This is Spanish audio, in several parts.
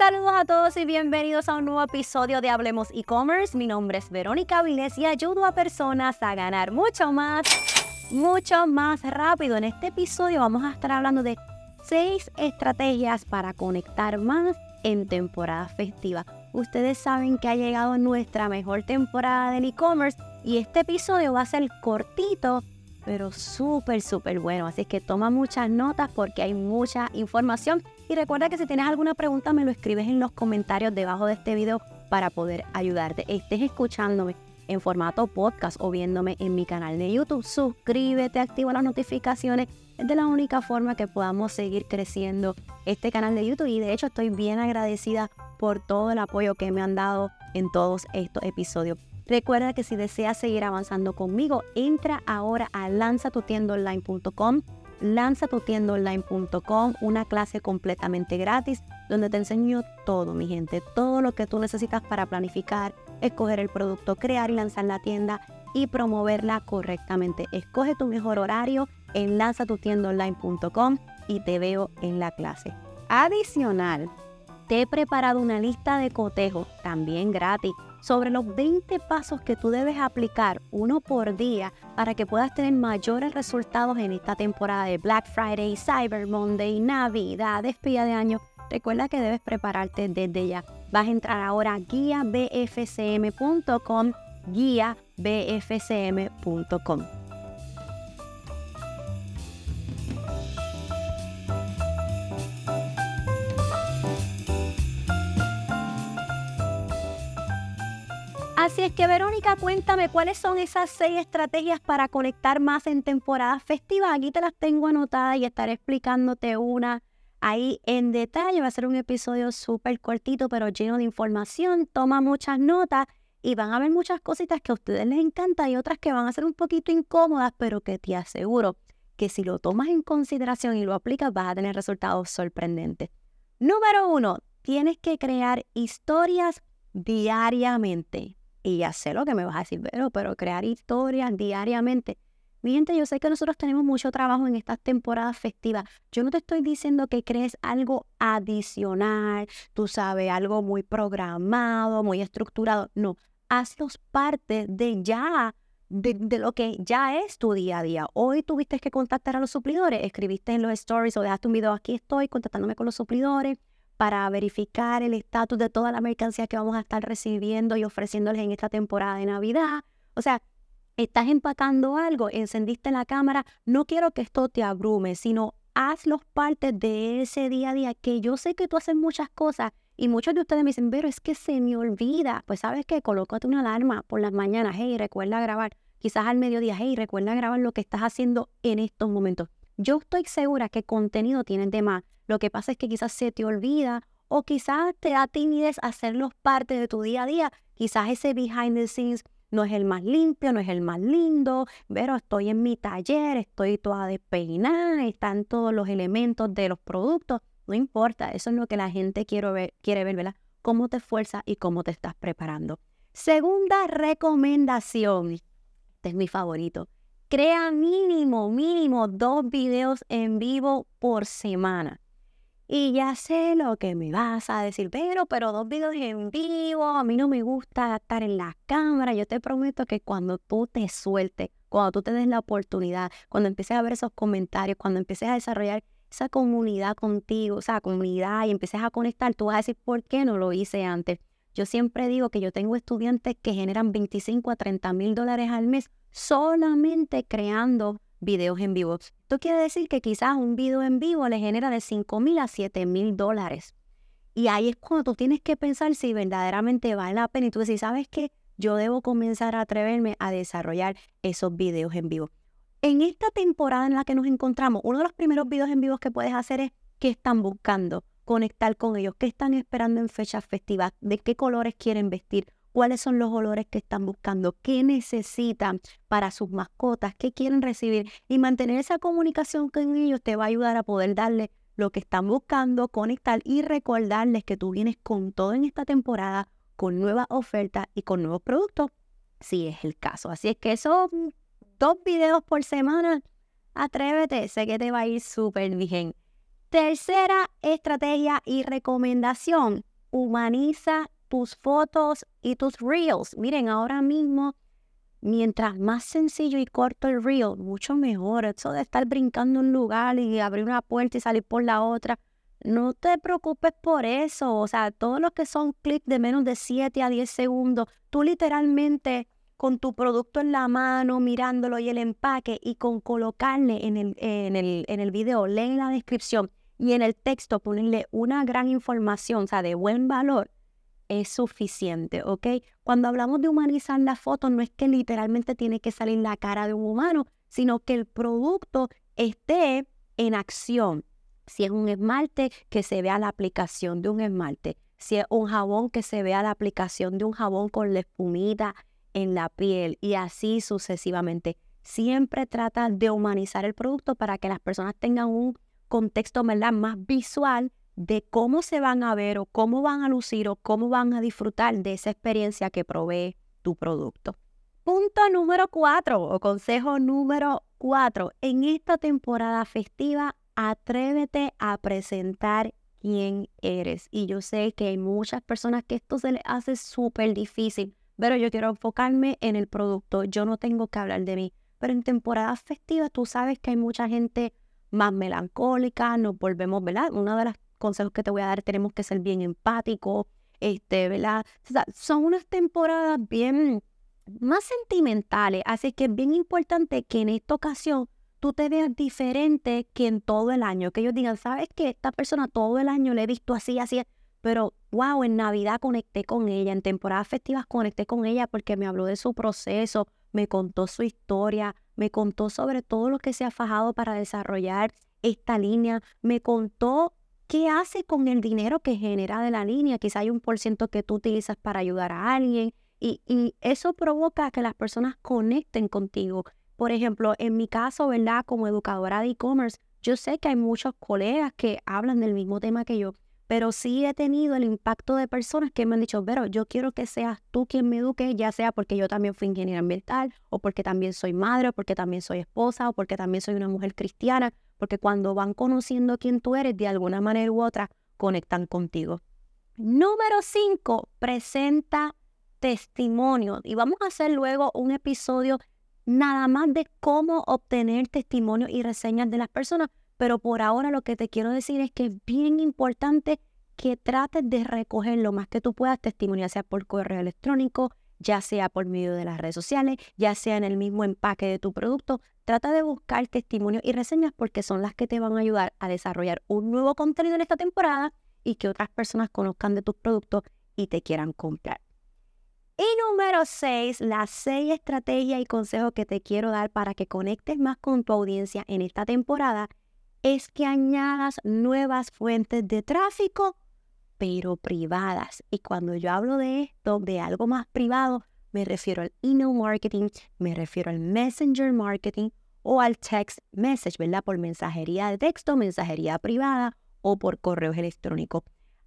Saludos a todos y bienvenidos a un nuevo episodio de Hablemos e-commerce. Mi nombre es Verónica Vilés y ayudo a personas a ganar mucho más, mucho más rápido. En este episodio vamos a estar hablando de seis estrategias para conectar más en temporada festiva. Ustedes saben que ha llegado nuestra mejor temporada del e-commerce y este episodio va a ser cortito, pero súper, súper bueno. Así que toma muchas notas porque hay mucha información. Y recuerda que si tienes alguna pregunta me lo escribes en los comentarios debajo de este video para poder ayudarte. Estés escuchándome en formato podcast o viéndome en mi canal de YouTube, suscríbete, activa las notificaciones. Es de la única forma que podamos seguir creciendo este canal de YouTube y de hecho estoy bien agradecida por todo el apoyo que me han dado en todos estos episodios. Recuerda que si deseas seguir avanzando conmigo, entra ahora a lanzatutiendaonline.com, lanzatutiendaonline.com, una clase completamente gratis donde te enseño todo, mi gente, todo lo que tú necesitas para planificar, escoger el producto, crear y lanzar la tienda y promoverla correctamente. Escoge tu mejor horario en lanzatutiendaonline.com y te veo en la clase. Adicional, te he preparado una lista de cotejo también gratis sobre los 20 pasos que tú debes aplicar uno por día para que puedas tener mayores resultados en esta temporada de Black Friday, Cyber Monday, Navidad, despedida de año. Recuerda que debes prepararte desde ya. Vas a entrar ahora a guiabfcm.com, guiabfcm.com. Así es que Verónica, cuéntame cuáles son esas seis estrategias para conectar más en temporadas festivas. Aquí te las tengo anotadas y estaré explicándote una ahí en detalle. Va a ser un episodio súper cortito, pero lleno de información. Toma muchas notas y van a ver muchas cositas que a ustedes les encantan y otras que van a ser un poquito incómodas, pero que te aseguro que si lo tomas en consideración y lo aplicas, vas a tener resultados sorprendentes. Número uno, tienes que crear historias diariamente. Y ya sé lo que me vas a decir, pero, pero crear historias diariamente. Mi gente, yo sé que nosotros tenemos mucho trabajo en estas temporadas festivas. Yo no te estoy diciendo que crees algo adicional, tú sabes, algo muy programado, muy estructurado. No, hazlos parte de ya, de, de, lo que ya es tu día a día. Hoy tuviste que contactar a los suplidores, escribiste en los stories o dejaste un video, aquí estoy contactándome con los suplidores para verificar el estatus de toda la mercancía que vamos a estar recibiendo y ofreciéndoles en esta temporada de Navidad. O sea, estás empacando algo, encendiste la cámara, no quiero que esto te abrume, sino hazlos parte de ese día a día, que yo sé que tú haces muchas cosas y muchos de ustedes me dicen, pero es que se me olvida. Pues sabes que colócate una alarma por las mañanas, hey, recuerda grabar. Quizás al mediodía, hey, recuerda grabar lo que estás haciendo en estos momentos. Yo estoy segura que contenido tienes de más. Lo que pasa es que quizás se te olvida o quizás te da timidez hacerlos parte de tu día a día. Quizás ese behind the scenes no es el más limpio, no es el más lindo, pero estoy en mi taller, estoy toda despeinada, están todos los elementos de los productos. No importa, eso es lo que la gente quiere ver, quiere ver ¿verdad? Cómo te esfuerzas y cómo te estás preparando. Segunda recomendación, este es mi favorito. Crea mínimo, mínimo dos videos en vivo por semana. Y ya sé lo que me vas a decir, pero, pero dos videos en vivo, a mí no me gusta estar en la cámara. Yo te prometo que cuando tú te sueltes, cuando tú te des la oportunidad, cuando empieces a ver esos comentarios, cuando empieces a desarrollar esa comunidad contigo, o sea, comunidad y empieces a conectar, tú vas a decir, ¿por qué no lo hice antes? Yo siempre digo que yo tengo estudiantes que generan 25 a 30 mil dólares al mes solamente creando videos en vivo. Esto quiere decir que quizás un video en vivo le genera de 5 mil a 7 mil dólares. Y ahí es cuando tú tienes que pensar si verdaderamente vale la pena. Y tú decís, ¿sabes qué? Yo debo comenzar a atreverme a desarrollar esos videos en vivo. En esta temporada en la que nos encontramos, uno de los primeros videos en vivo que puedes hacer es qué están buscando, conectar con ellos, qué están esperando en fechas festivas, de qué colores quieren vestir, cuáles son los olores que están buscando, qué necesitan para sus mascotas, qué quieren recibir y mantener esa comunicación con ellos te va a ayudar a poder darle lo que están buscando, conectar y recordarles que tú vienes con todo en esta temporada, con nuevas ofertas y con nuevos productos, si es el caso. Así es que esos dos videos por semana, atrévete, sé que te va a ir súper bien. Tercera estrategia y recomendación, humaniza tus fotos y tus reels. Miren, ahora mismo, mientras más sencillo y corto el reel, mucho mejor. Eso de estar brincando un lugar y abrir una puerta y salir por la otra. No te preocupes por eso. O sea, todos los que son clics de menos de 7 a 10 segundos, tú literalmente con tu producto en la mano, mirándolo y el empaque y con colocarle en el, en el, en el video, leen la descripción y en el texto ponerle una gran información, o sea, de buen valor, es suficiente, ¿ok? Cuando hablamos de humanizar la foto, no es que literalmente tiene que salir la cara de un humano, sino que el producto esté en acción. Si es un esmalte, que se vea la aplicación de un esmalte. Si es un jabón, que se vea la aplicación de un jabón con la espumita en la piel y así sucesivamente. Siempre trata de humanizar el producto para que las personas tengan un contexto más visual de cómo se van a ver o cómo van a lucir o cómo van a disfrutar de esa experiencia que provee tu producto. Punto número cuatro o consejo número cuatro. En esta temporada festiva, atrévete a presentar quién eres. Y yo sé que hay muchas personas que esto se les hace súper difícil, pero yo quiero enfocarme en el producto. Yo no tengo que hablar de mí. Pero en temporadas festivas tú sabes que hay mucha gente más melancólica, nos volvemos, ¿verdad? Uno de los consejos que te voy a dar, tenemos que ser bien empáticos, este, ¿verdad? son unas temporadas bien más sentimentales, así que es bien importante que en esta ocasión tú te veas diferente que en todo el año, que ellos digan, ¿sabes que Esta persona todo el año le he visto así, así, pero wow, en Navidad conecté con ella, en temporadas festivas conecté con ella porque me habló de su proceso, me contó su historia, me contó sobre todo lo que se ha fajado para desarrollar esta línea, me contó qué hace con el dinero que genera de la línea, quizá hay un por ciento que tú utilizas para ayudar a alguien y, y eso provoca que las personas conecten contigo. Por ejemplo, en mi caso, ¿verdad? Como educadora de e-commerce, yo sé que hay muchos colegas que hablan del mismo tema que yo pero sí he tenido el impacto de personas que me han dicho, pero yo quiero que seas tú quien me eduque, ya sea porque yo también fui ingeniera ambiental, o porque también soy madre, o porque también soy esposa, o porque también soy una mujer cristiana, porque cuando van conociendo quién tú eres, de alguna manera u otra, conectan contigo. Número 5, presenta testimonio. Y vamos a hacer luego un episodio nada más de cómo obtener testimonio y reseñas de las personas, pero por ahora lo que te quiero decir es que es bien importante que trates de recoger lo más que tú puedas testimonio, ya sea por correo electrónico, ya sea por medio de las redes sociales, ya sea en el mismo empaque de tu producto. Trata de buscar testimonios y reseñas porque son las que te van a ayudar a desarrollar un nuevo contenido en esta temporada y que otras personas conozcan de tus productos y te quieran comprar. Y número 6, las seis estrategias y consejos que te quiero dar para que conectes más con tu audiencia en esta temporada es que añadas nuevas fuentes de tráfico, pero privadas. Y cuando yo hablo de esto, de algo más privado, me refiero al email marketing, me refiero al messenger marketing o al text message, ¿verdad? Por mensajería de texto, mensajería privada o por correos electrónicos.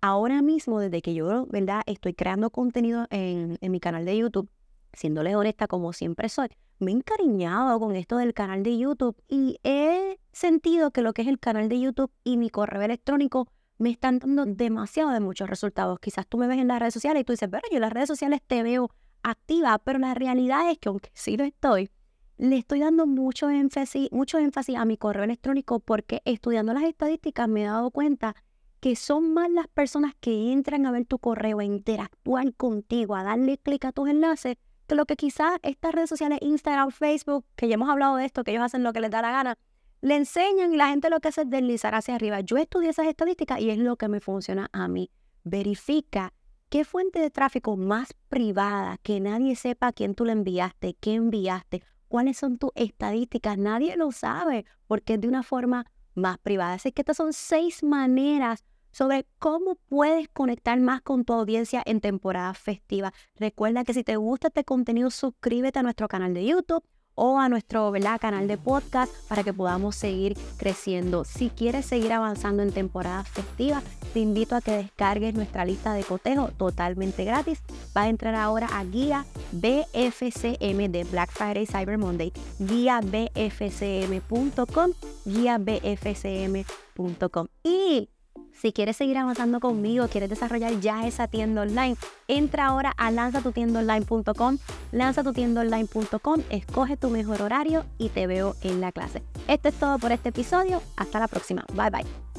Ahora mismo, desde que yo, ¿verdad? Estoy creando contenido en, en mi canal de YouTube, siéndole honesta como siempre soy, me he encariñado con esto del canal de YouTube y he sentido que lo que es el canal de YouTube y mi correo electrónico me están dando demasiado de muchos resultados. Quizás tú me ves en las redes sociales y tú dices, pero yo en las redes sociales te veo activa, pero la realidad es que aunque sí lo estoy, le estoy dando mucho énfasis, mucho énfasis a mi correo electrónico porque estudiando las estadísticas me he dado cuenta que son más las personas que entran a ver tu correo, a interactuar contigo, a darle clic a tus enlaces, lo que quizás estas redes sociales, Instagram, Facebook, que ya hemos hablado de esto, que ellos hacen lo que les da la gana, le enseñan y la gente lo que hace es deslizar hacia arriba. Yo estudié esas estadísticas y es lo que me funciona a mí. Verifica qué fuente de tráfico más privada, que nadie sepa a quién tú le enviaste, qué enviaste, cuáles son tus estadísticas. Nadie lo sabe porque es de una forma más privada. Así que estas son seis maneras sobre cómo puedes conectar más con tu audiencia en temporada festiva. Recuerda que si te gusta este contenido, suscríbete a nuestro canal de YouTube o a nuestro canal de podcast para que podamos seguir creciendo. Si quieres seguir avanzando en temporada festiva, te invito a que descargues nuestra lista de cotejo totalmente gratis. Va a entrar ahora a guía BFCM de Black Friday Cyber Monday, guía bfcm.com, guía bfcm.com. Y Si quieres seguir avanzando conmigo, quieres desarrollar ya esa tienda online, entra ahora a lanzatutiendaonline.com, lanzatutiendaonline.com, escoge tu mejor horario y te veo en la clase. Esto es todo por este episodio. Hasta la próxima. Bye bye.